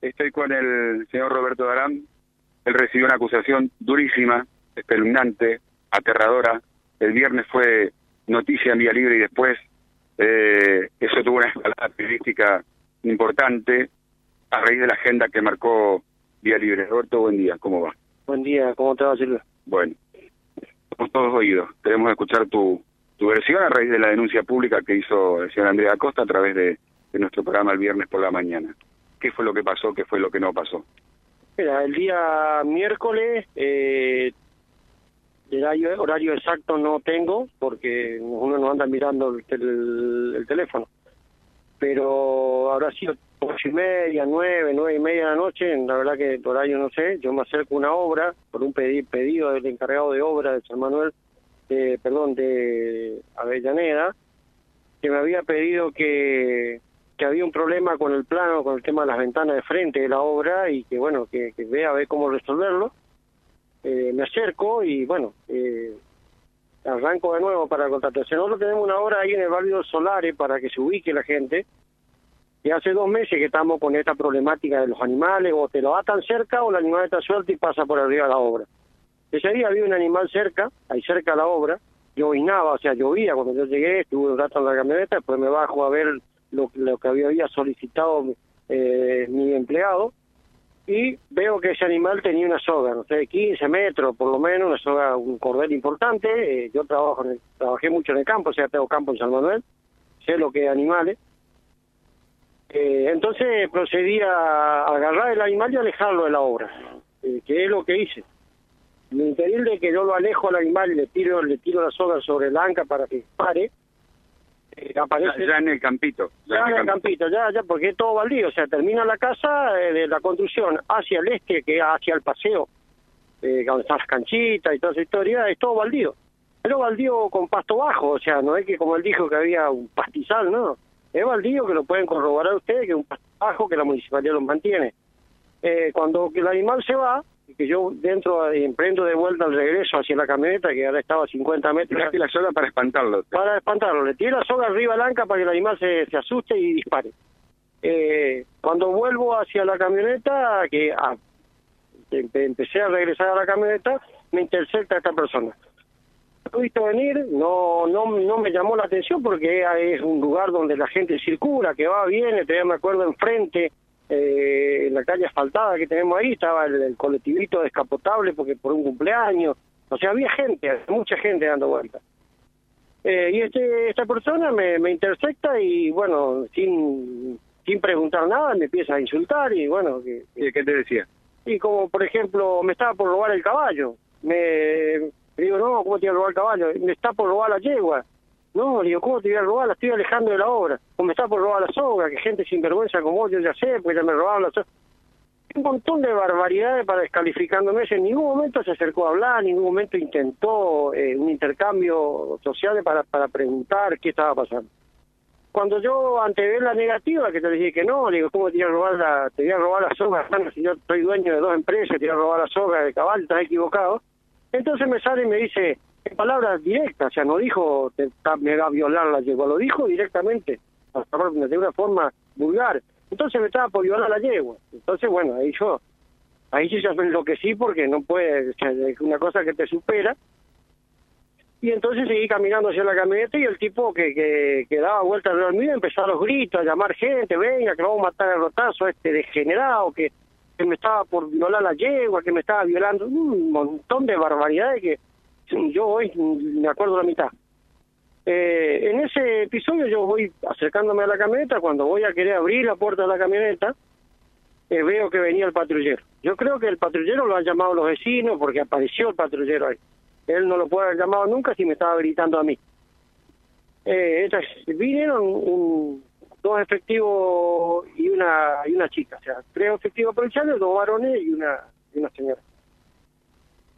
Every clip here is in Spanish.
Estoy con el señor Roberto Darán. Él recibió una acusación durísima, espeluznante, aterradora. El viernes fue noticia en Vía Libre y después eh, eso tuvo una escalada periodística importante a raíz de la agenda que marcó Vía Libre. Roberto, buen día, ¿cómo va? Buen día, ¿cómo te va, Silvia? Bueno, estamos todos oídos. Queremos escuchar tu, tu versión a raíz de la denuncia pública que hizo el señor Andrea Acosta a través de, de nuestro programa el viernes por la mañana. ¿Qué fue lo que pasó? ¿Qué fue lo que no pasó? Mira, el día miércoles, eh, el horario, exacto no tengo, porque uno no anda mirando el, tel- el teléfono. Pero habrá sido ocho y media, nueve, nueve y media de la noche, la verdad que el horario no sé. Yo me acerco a una obra, por un pedi- pedido del encargado de obra de San Manuel, eh, perdón, de Avellaneda, que me había pedido que, que había un problema con el plano, con el tema de las ventanas de frente de la obra y que bueno, que, que vea a ver cómo resolverlo. Eh, me acerco y bueno, eh, arranco de nuevo para la contratación. Nosotros tenemos una obra ahí en el barrio Solares para que se ubique la gente. Y hace dos meses que estamos con esta problemática de los animales, o te lo atan cerca o el animal está suelto y pasa por arriba de la obra. Ese día había un animal cerca, ahí cerca de la obra, llovinaba, o sea, llovía cuando yo llegué, estuve un rato en la camioneta, después me bajo a ver lo, que había, solicitado eh, mi empleado y veo que ese animal tenía una soga, no sé, 15 metros por lo menos, una soga, un cordel importante. eh, yo trabajo en el- trabajé mucho en el campo, o sea, tengo campo en San Manuel, sé lo que es animales. Eh, entonces procedí a agarrar el animal y alejarlo de la obra, que es lo que hice. Me impedir de que yo lo alejo al animal y le tiro, le tiro la soga sobre el anca para que pare, eh, aparece ya en el campito. ya en el campito, ya, ya, porque es todo baldío, o sea, termina la casa eh, de la construcción hacia el este, que hacia el paseo, eh, donde están las canchitas y toda esa historia, es todo baldío. Pero baldío con pasto bajo, o sea, no es que como él dijo que había un pastizal, no. Es baldío que lo pueden corroborar ustedes, que es un pasto bajo que la municipalidad lo mantiene. Eh, cuando el animal se va, que yo dentro eh, emprendo de vuelta al regreso hacia la camioneta, que ahora estaba a 50 metros, Tiraste la soga para espantarlo. para espantarlo. Le tiré la soga arriba al anca para que el animal se, se asuste y dispare. Eh, cuando vuelvo hacia la camioneta, que ah, empe- empecé a regresar a la camioneta, me intercepta esta persona. Lo he visto venir, no, no, no me llamó la atención porque es un lugar donde la gente circula, que va, viene, todavía me acuerdo enfrente, eh, en la calle asfaltada que tenemos ahí, estaba el, el colectivito descapotable porque por un cumpleaños, o sea, había gente, mucha gente dando vueltas. Eh, y este, esta persona me, me intersecta y bueno, sin, sin preguntar nada me empieza a insultar y bueno, que, ¿Y ¿Qué te decía? y como por ejemplo me estaba por robar el caballo, me, digo, no, ¿cómo te voy a robar el caballo? Me está por robar la yegua. No, le digo, ¿cómo te voy a robar? La estoy alejando de la obra. O me está por robar la soga, que gente sinvergüenza como vos, yo ya sé, porque ya me robaron la soga. Un montón de barbaridades para descalificándome. En ningún momento se acercó a hablar, en ningún momento intentó eh, un intercambio social para, para preguntar qué estaba pasando. Cuando yo antevé la negativa, que te dije que no, le digo, ¿cómo te voy a robar la, te voy a robar la soga? Bueno, si yo soy dueño de dos empresas, te voy a robar la soga de caballo, estás equivocado. Entonces me sale y me dice, en palabras directas, o sea, no dijo, te, me va a violar la yegua, lo dijo directamente, de una forma vulgar. Entonces me estaba por violar la yegua. Entonces, bueno, ahí yo, ahí sí yo me enloquecí porque no puede, o sea, es una cosa que te supera. Y entonces seguí caminando hacia la camioneta y el tipo que, que, daba vueltas alrededor mío empezó a los gritos, a llamar gente, venga, que vamos a matar a rotazo a este degenerado, que, que me estaba por violar la yegua, que me estaba violando, un montón de barbaridades que yo hoy me acuerdo la mitad. Eh, en ese episodio yo voy acercándome a la camioneta, cuando voy a querer abrir la puerta de la camioneta, eh, veo que venía el patrullero. Yo creo que el patrullero lo han llamado los vecinos porque apareció el patrullero ahí. Él no lo puede haber llamado nunca si me estaba gritando a mí. Eh, vinieron un- dos efectivos y una y una chica, o sea, tres efectivos policiales, dos varones y una, y una señora.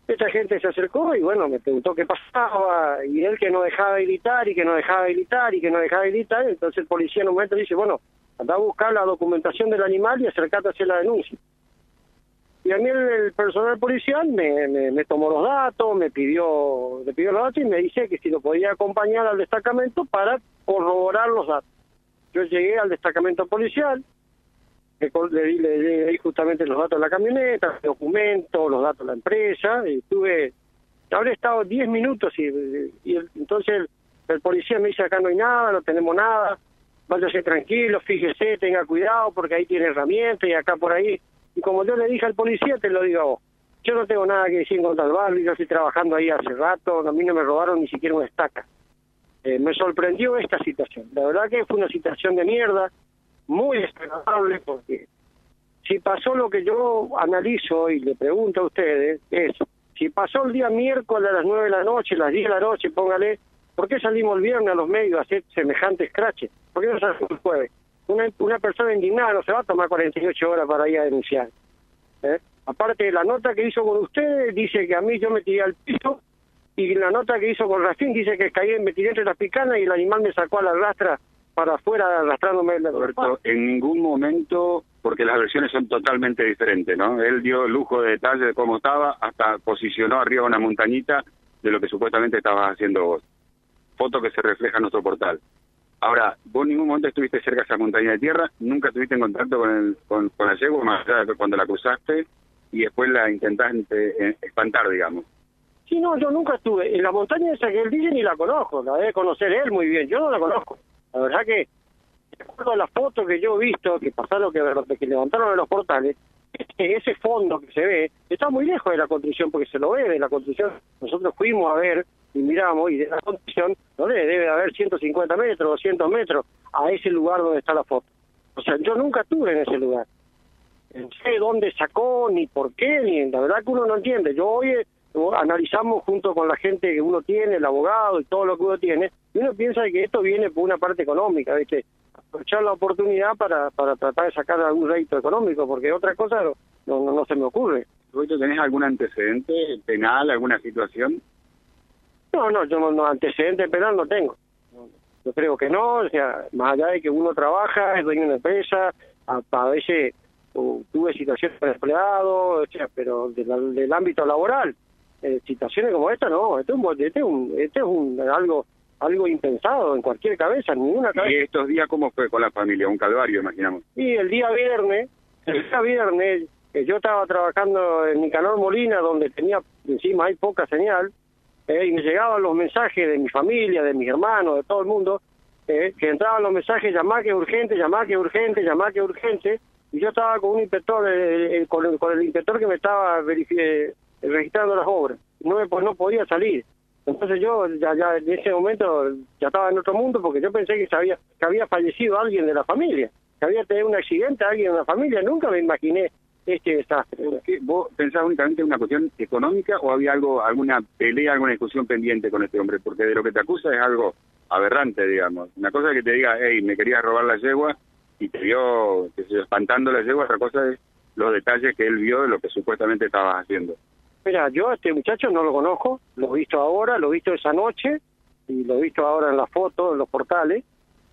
Esta gente se acercó y bueno, me preguntó qué pasaba y él que no dejaba de gritar y que no dejaba de gritar y que no dejaba de gritar, entonces el policía en un momento dice, bueno, anda a buscar la documentación del animal y acercate a hacer la denuncia. Y a mí el, el personal policial me, me, me tomó los datos, me pidió, me pidió los datos y me dice que si lo podía acompañar al destacamento para corroborar los datos. Yo llegué al destacamento policial, le, di, le, di justamente los datos de la camioneta, el documento, los datos de la empresa, y habré estado 10 minutos y, y entonces el, policía me dice acá no hay nada, no tenemos nada, váyase tranquilo, fíjese, tenga cuidado porque ahí tiene herramientas y acá por ahí. Y como yo le dije al policía, te lo digo a vos. Yo no tengo nada que decir contra el barrio, yo estoy trabajando ahí hace rato, a mí no me robaron ni siquiera una estaca. Eh, me sorprendió esta situación. La verdad que fue una situación de mierda, muy desagradable, porque si pasó lo que yo analizo y le pregunto a ustedes, es, si pasó el día miércoles a las 9 de la noche, a las 10 de la noche, póngale, ¿por qué salimos el viernes a los medios a hacer semejante escrache? ¿Por qué no salimos el jueves? Una, una persona indignada no se va a tomar 48 horas para ir a denunciar. ¿eh? Aparte, la nota que hizo con ustedes dice que a mí yo me tiré al piso y la nota que hizo con Racín dice que caí, me tiré entre las picanas y el animal me sacó a la rastra para afuera arrastrándome. Roberto, en ningún momento, porque las versiones son totalmente diferentes, ¿no? Él dio lujo de detalle de cómo estaba, hasta posicionó arriba una montañita de lo que supuestamente estabas haciendo vos. Foto que se refleja en nuestro portal. Ahora, vos en ningún momento estuviste cerca de esa montaña de tierra, nunca estuviste en contacto con, el, con, con la yegua, más allá de cuando la cruzaste, y después la intentaste eh, espantar, digamos. Sí, no, yo nunca estuve. En la montaña esa que él dice ni la conozco, la debe conocer él muy bien, yo no la conozco. La verdad que, de acuerdo a las fotos que yo he visto, que pasaron, que, levantaron en los portales, ese fondo que se ve está muy lejos de la construcción, porque se lo ve de la construcción. Nosotros fuimos a ver y miramos, y de la construcción, no debe, debe haber 150 metros, 200 metros a ese lugar donde está la foto. O sea, yo nunca estuve en ese lugar no sé dónde sacó, ni por qué, ni la verdad que uno no entiende. Yo hoy eh, analizamos junto con la gente que uno tiene, el abogado y todo lo que uno tiene, y uno piensa que esto viene por una parte económica, ¿viste? Aprovechar la oportunidad para, para tratar de sacar algún rédito económico, porque otra cosa no, no, no se me ocurre. ¿Tenés algún antecedente penal, alguna situación? No, no, yo no, antecedente penal no tengo. Yo creo que no, o sea, más allá de que uno trabaja, es dueño de una empresa, a, a veces tuve situaciones con empleados, pero del ámbito laboral, eh, situaciones como esta, no, este es un, este es, un, este es un, algo algo impensado en cualquier cabeza, ninguna cabeza. ¿Y estos días cómo fue con la familia? Un calvario, imaginamos. Y el día viernes, el día viernes, eh, yo estaba trabajando en Nicanor Molina, donde tenía, encima hay poca señal, eh, y me llegaban los mensajes de mi familia, de mis hermanos, de todo el mundo, que entraban los mensajes, llamá que es urgente, llamá que es urgente, llamá que es urgente, y yo estaba con un inspector, eh, eh, con, el, inspector que me estaba eh, registrando las obras. No, me, pues no podía salir. Entonces yo ya, ya en ese momento ya estaba en otro mundo porque yo pensé que, sabía, que había fallecido alguien de la familia, que había tenido un accidente alguien de la familia. Nunca me imaginé este desastre. ¿Vos pensabas únicamente en una cuestión económica o había algo, alguna pelea, alguna discusión pendiente con este hombre? Porque de lo que te acusa es algo aberrante, digamos. Una cosa es que te diga, hey, me querías robar la yegua, y te vio que se espantando la yegua, otra cosa es los detalles que él vio de lo que supuestamente estabas haciendo. Mira, yo a este muchacho no lo conozco, lo he visto ahora, lo he visto esa noche y lo he visto ahora en las fotos, en los portales,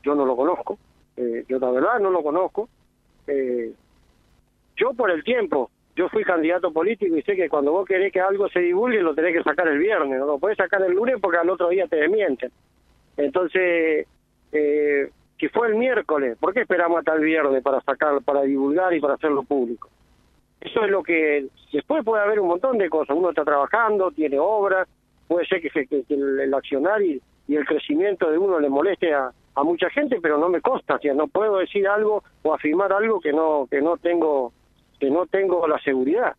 yo no lo conozco, eh, yo la verdad no lo conozco. Eh, yo por el tiempo, yo fui candidato político y sé que cuando vos querés que algo se divulgue lo tenés que sacar el viernes, no lo podés sacar el lunes porque al otro día te desmienten. Entonces, eh, que fue el miércoles, ¿por qué esperamos hasta el viernes para sacar, para divulgar y para hacerlo público? Eso es lo que después puede haber un montón de cosas. Uno está trabajando, tiene obras, puede ser que, el, accionar y, el crecimiento de uno le moleste a, mucha gente, pero no me consta, o sea, no puedo decir algo o afirmar algo que no que no tengo que no tengo la seguridad.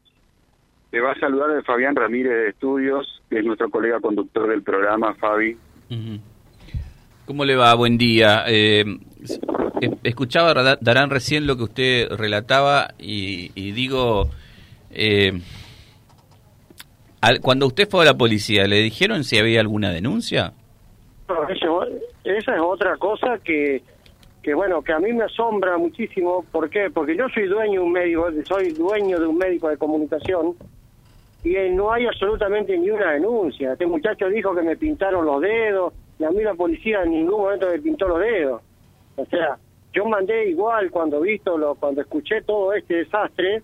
Te va a saludar el Fabián Ramírez de Estudios, que es nuestro colega conductor del programa, Fabi. ¿Cómo le va? Buen día. Eh, escuchaba, Darán, recién lo que usted relataba y, digo, eh, cuando usted fue a la policía, ¿le dijeron si había alguna denuncia? esa es otra cosa que, que, bueno, que a mí me asombra muchísimo. ¿Por qué? Porque yo soy dueño de un médico, soy dueño de un médico de comunicación y no hay absolutamente ni una denuncia. Este muchacho dijo que me pintaron los dedos, y a mí la policía en ningún momento me pintó los dedos. O sea, yo mandé igual cuando visto, lo, cuando escuché todo este desastre,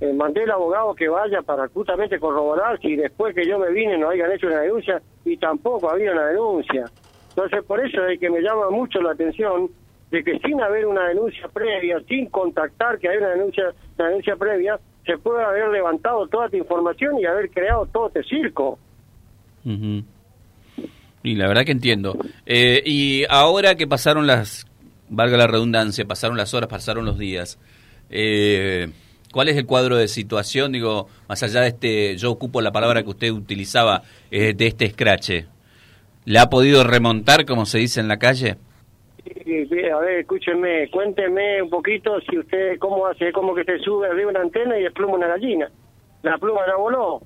eh, mandé al abogado que vaya para justamente corroborar si después que yo me vine no hayan hecho una denuncia y tampoco había una denuncia. Entonces, por eso es que me llama mucho la atención de que sin haber una denuncia previa, sin contactar que hay una denuncia, una denuncia previa, se puede haber levantado toda esta información y haber creado todo este circo. Y la verdad que entiendo. Eh, y ahora que pasaron las, valga la redundancia, pasaron las horas, pasaron los días, eh, ¿cuál es el cuadro de situación? Digo, más allá de este, yo ocupo la palabra que usted utilizaba, eh, de este escrache. ¿Le ha podido remontar, como se dice en la calle? a ver, escúcheme, cuénteme un poquito si usted, cómo hace, cómo que se sube arriba una antena y despluma una gallina. La pluma la voló.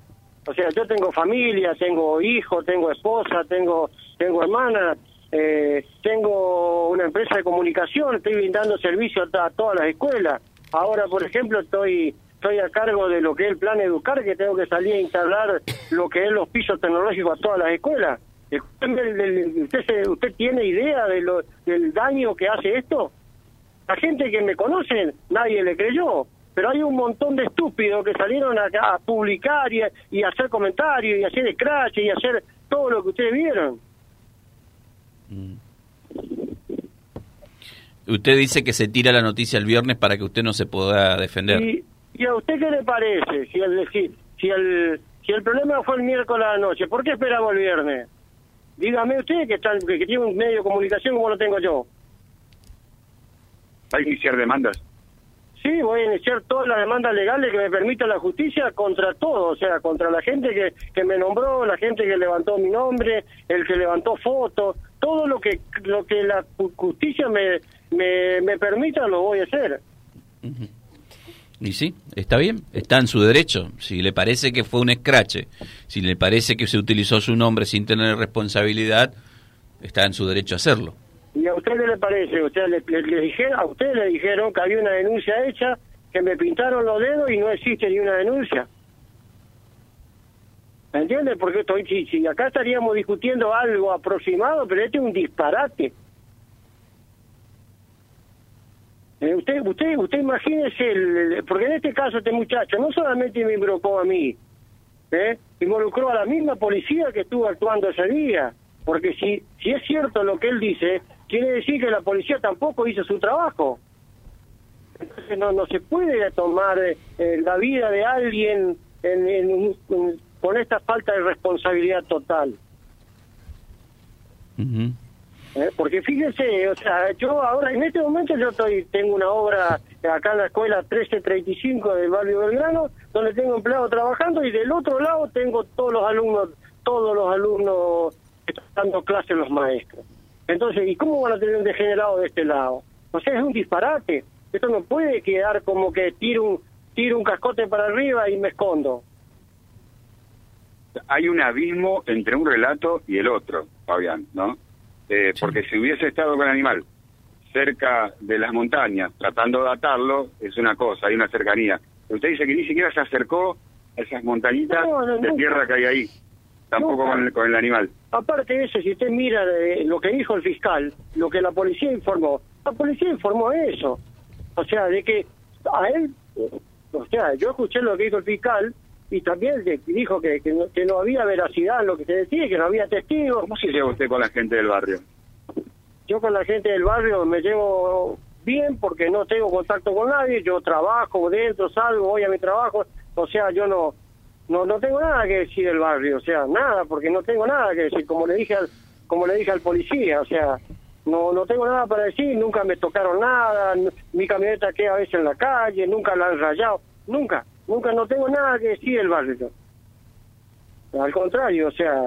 O sea, yo tengo familia, tengo hijo, tengo esposa, tengo, tengo hermana, eh, tengo una empresa de comunicación, estoy brindando servicios a, todas las escuelas. Ahora, por ejemplo, estoy estoy a cargo de lo que es el plan Educar, que tengo que salir a instalar lo que es los pisos tecnológicos a todas las escuelas. ¿Usted, usted tiene idea de lo, del daño que hace esto? La gente que me conoce, nadie le creyó, pero hay un montón de estúpidos que salieron a publicar y, y hacer comentarios y hacer scratch y hacer todo lo que ustedes vieron. Mm. Usted dice que se tira la noticia el viernes para que usted no se pueda defender. ¿Y, y a usted qué le parece? Si el, si, si, el, si el problema fue el miércoles a la noche, ¿por qué esperamos el viernes? Dígame usted que, está, que tiene un medio de comunicación como lo tengo yo. ¿Va a iniciar demandas? Sí, voy a iniciar todas las demandas legales que me permita la justicia contra todo, o sea, contra la gente que, que me nombró, la gente que levantó mi nombre, el que levantó fotos, todo lo que lo que la justicia me, me, me permita lo voy a hacer. Y sí, está bien, está en su derecho. Si le parece que fue un escrache, si le parece que se utilizó su nombre sin tener responsabilidad, está en su derecho a hacerlo. ¿Y a usted qué le parece? ¿Usted le, dijeron, a usted le dijeron que había una denuncia hecha, que me pintaron los dedos y no existe ni una denuncia. ¿Me entiende? Porque estoy, si, si acá estaríamos discutiendo algo aproximado, pero este es un disparate. Eh, usted, usted, usted imagínese, el, porque en este caso este muchacho no solamente me involucró a mí, ¿eh? involucró a la misma policía que estuvo actuando ese día, porque si, si es cierto lo que él dice, quiere decir que la policía tampoco hizo su trabajo. Entonces no, no se puede tomar eh, la vida de alguien en, con esta falta de responsabilidad total. ¿Eh? Porque fíjense, o sea, yo ahora, en este momento yo estoy tengo una obra acá en la escuela 1335 del barrio Belgrano, donde tengo empleado trabajando y del otro lado tengo todos los alumnos, todos los alumnos que están dando clases los maestros. Entonces, ¿y cómo van a tener un degenerado de este lado? O sea, es un disparate. Esto no puede quedar como que tiro un, tiro un cascote para arriba y me escondo. Hay un abismo entre un relato y el otro, Fabián, ¿no? Eh, porque si hubiese estado con el animal cerca de las montañas, tratando de atarlo, es una cosa, hay una cercanía. Usted dice que ni siquiera se acercó a esas montañitas de tierra que hay ahí, tampoco con, el, con, el, animal. Aparte de eso, si usted mira lo que dijo el fiscal, lo que la policía informó, la policía informó eso. O sea, de que a él, o sea, yo escuché lo que dijo el fiscal, y también dijo que, que, no, había veracidad en lo que se decía, que no había testigos. ¿Cómo se lleva usted con la gente del barrio? Yo con la gente del barrio me llevo bien porque no tengo contacto con nadie, yo trabajo dentro, salgo, voy a mi trabajo, o sea, yo no no no tengo nada que decir del barrio, o sea, nada, porque no tengo nada que decir, como le dije al como le dije al policía, o sea, no no tengo nada para decir, nunca me tocaron nada, mi camioneta queda a veces en la calle, nunca la han rayado, nunca. Nunca, no tengo nada que decir del barrio. Al contrario, o sea,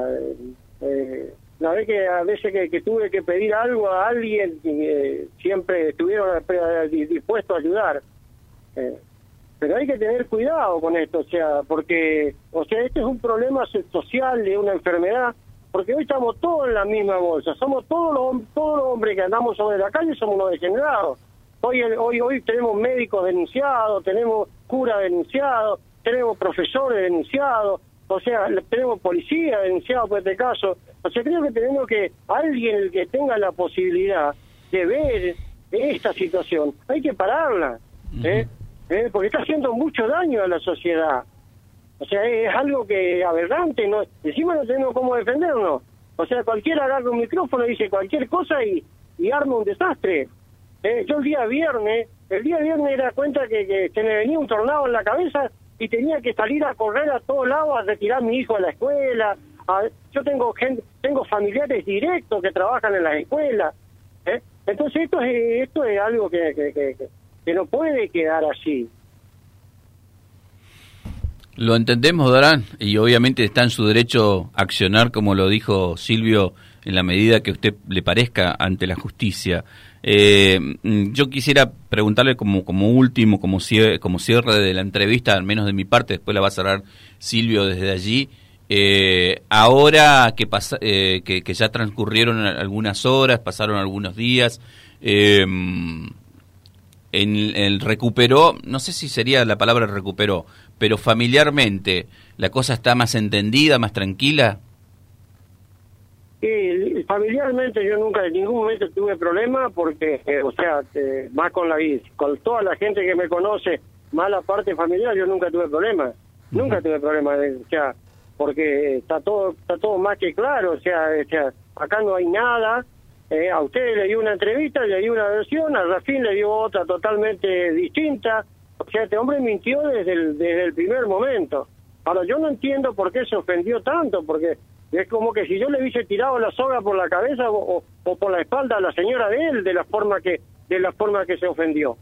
eh, la vez que a veces que, tuve que pedir algo a alguien, eh, siempre estuvieron dispuestos a ayudar. Eh, pero hay que tener cuidado con esto, o sea, porque, o sea, este es un problema social de una enfermedad, porque hoy estamos todos en la misma bolsa, somos todos los, todos los hombres que andamos sobre la calle, somos unos degenerados. Hoy, hoy, hoy tenemos médicos denunciados, tenemos curas denunciados, tenemos profesores denunciados, o sea, tenemos policía denunciados por este caso. O sea, creo que tenemos que, alguien que tenga la posibilidad de ver esta situación, hay que pararla, ¿eh? ¿Eh? porque está haciendo mucho daño a la sociedad. O sea, es algo que aberrante, no, encima no tenemos cómo defendernos. O sea, cualquiera agarra un micrófono y dice cualquier cosa y, y arma un desastre. Eh, yo el día viernes, el día viernes era cuenta que, que se me venía un tornado en la cabeza y tenía que salir a correr a todos lados a retirar a mi hijo de la escuela. yo tengo gente, tengo familiares directos que trabajan en las escuelas. ¿eh? Entonces esto es, esto es algo que, que, que, no puede quedar así. Lo entendemos, Darán, y obviamente está en su derecho a accionar, como lo dijo Silvio, en la medida que usted le parezca ante la justicia. Eh, mm, yo quisiera preguntarle como, como último, como cierre, como cierre de la entrevista, al menos de mi parte, después la va a cerrar Silvio desde allí. Eh, ahora que, pasa, eh, que, ya transcurrieron algunas horas, pasaron algunos días, eh, en, el recuperó, no sé si sería la palabra recuperó, pero familiarmente, ¿la cosa está más entendida, más tranquila? Y familiarmente yo nunca en ningún momento tuve problema porque, eh, o sea, más con la con toda la gente que me conoce, más la parte familiar, yo nunca tuve problema. Nunca tuve problema, o sea, porque está todo está todo más que claro, o sea, o sea acá no hay nada. Eh, a usted le dio una entrevista, le dio una versión, a Rafín le dio otra totalmente distinta. O sea, este hombre mintió desde el, desde el primer momento. Ahora, yo no entiendo por qué se ofendió tanto, porque es como que si yo le hubiese tirado la soga por la cabeza o, por la espalda a la señora de él de la forma que de la forma que se ofendió.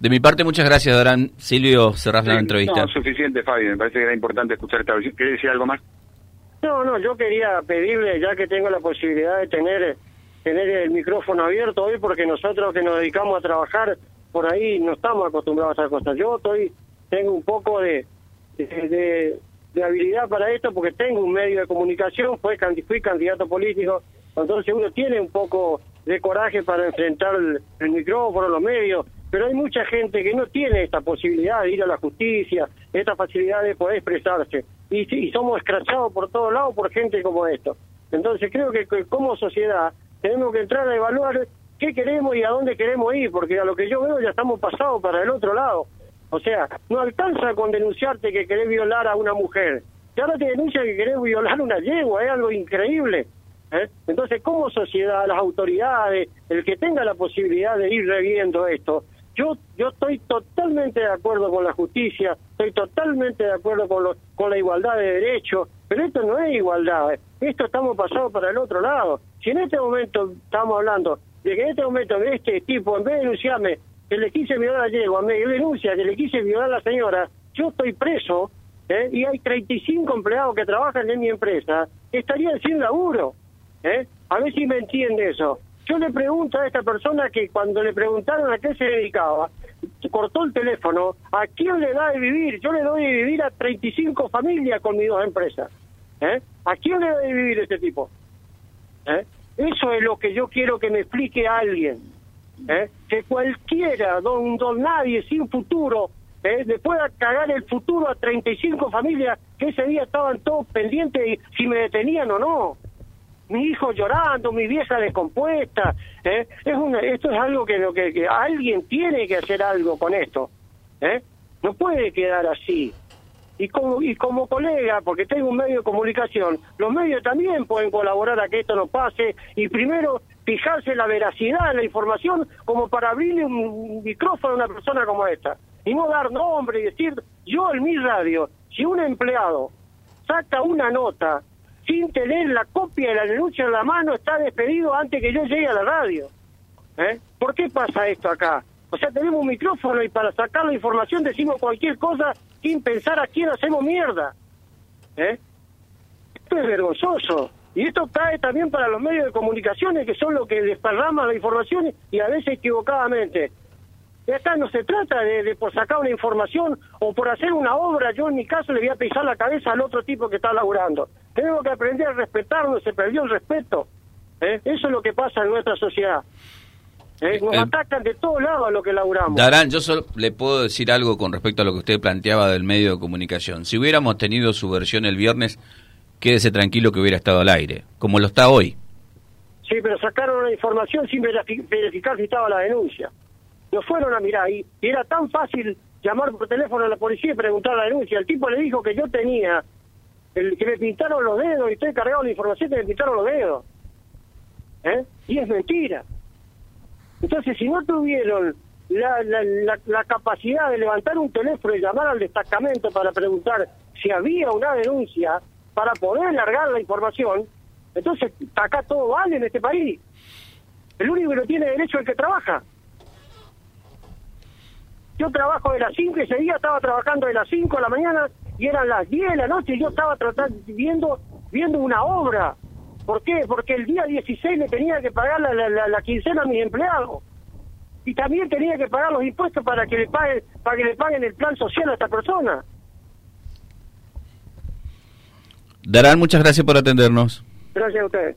De mi parte, muchas gracias, Dorán. Silvio, cerrás la entrevista. No, suficiente, Fabio. Me parece que era importante escuchar esta versión. ¿Querés decir algo más? No, no, yo quería pedirle, ya que tengo la posibilidad de tener, tener el micrófono abierto hoy, porque nosotros que nos dedicamos a trabajar por ahí no estamos acostumbrados a esas cosas. Yo estoy, tengo un poco de, de de habilidad para esto porque tengo un medio de comunicación, fui, fui candidato político, entonces uno tiene un poco de coraje para enfrentar el, micrófono, los medios, pero hay mucha gente que no tiene esta posibilidad de ir a la justicia, esta facilidad de poder expresarse, y, y somos escrachados por todos lados por gente como esto. Entonces creo que, que como sociedad tenemos que entrar a evaluar qué queremos y a dónde queremos ir, porque a lo que yo veo ya estamos pasados para el otro lado. O sea, no alcanza con denunciarte que querés violar a una mujer. Y ahora te denuncia que querés violar a una yegua, es algo increíble. ¿eh? Entonces, como sociedad, las autoridades, el que tenga la posibilidad de ir reviendo esto, yo yo estoy totalmente de acuerdo con la justicia, estoy totalmente de acuerdo con, con la igualdad de derechos, pero esto no es igualdad, ¿eh? esto estamos pasados para el otro lado. Si en este momento estamos hablando de que en este momento este tipo, en vez de denunciarme, que le quise violar a yegua, me denuncia que le quise violar a la señora, yo estoy preso ¿eh? y hay 35 empleados que trabajan en mi empresa, estarían sin laburo. ¿eh? A ver si me entiende eso. Yo le pregunto a esta persona que cuando le preguntaron a qué se dedicaba, cortó el teléfono, ¿a quién le da de vivir? Yo le doy de vivir a 35 familias con mis dos empresas. ¿eh? ¿A quién le da de vivir este tipo? Eso es lo que yo quiero que me explique alguien. ¿Eh? que cualquiera, don, don nadie sin futuro, ¿eh? le pueda cagar el futuro a 35 familias que ese día estaban todos pendientes y si me detenían o no. Mi hijo llorando, mi vieja descompuesta. ¿eh? Es una, esto es algo que, que, que alguien tiene que hacer algo con esto. ¿eh? No puede quedar así y como, y como colega, porque tengo un medio de comunicación, los medios también pueden colaborar a que esto no pase y primero fijarse la veracidad de la información como para abrirle un micrófono a una persona como esta y no dar nombre y decir, yo en mi radio, si un empleado saca una nota sin tener la copia de la denuncia en la mano, está despedido antes que yo llegue a la radio. ¿Eh? ¿Por qué pasa esto acá? O sea, tenemos un micrófono y para sacar la información decimos cualquier cosa sin pensar a quién hacemos mierda. ¿Eh? Esto es vergonzoso. Y esto cae también para los medios de comunicaciones, que son los que desparraman la información y a veces equivocadamente. Y acá no se trata de, por sacar una información o por hacer una obra, yo en mi caso le voy a pisar la cabeza al otro tipo que está laburando. Tenemos que aprender a respetarnos, se perdió el respeto. ¿eh? Eso es lo que pasa en nuestra sociedad. ¿Eh? Nos atacan de todos lados a lo que laburamos. Darán, yo solo le puedo decir algo con respecto a lo que usted planteaba del medio de comunicación. Si hubiéramos tenido su versión el viernes, quédese tranquilo que hubiera estado al aire, como lo está hoy. Sí, pero sacaron la información sin verificar si estaba la denuncia. Lo fueron a mirar y era tan fácil llamar por teléfono a la policía y preguntar la denuncia. El tipo le dijo que yo tenía, el, que me pintaron los dedos y estoy cargado de información que me pintaron los dedos. ¿eh? Y es mentira. Entonces, si no tuvieron la, la, la, capacidad de levantar un teléfono y llamar al destacamento para preguntar si había una denuncia para poder largar la información, entonces acá todo vale en este país. El único que no tiene derecho es el que trabaja. Yo trabajo de las 5, ese día estaba trabajando de las 5 de la mañana y eran las 10 de la noche y yo estaba tratando, viendo, viendo una obra. ¿Por qué? Porque el día 16 le tenía que pagar la, la, la, quincena a mis empleados. Y también tenía que pagar los impuestos para que le paguen, para que le paguen el plan social a esta persona. Darán, muchas gracias por atendernos. Gracias a ustedes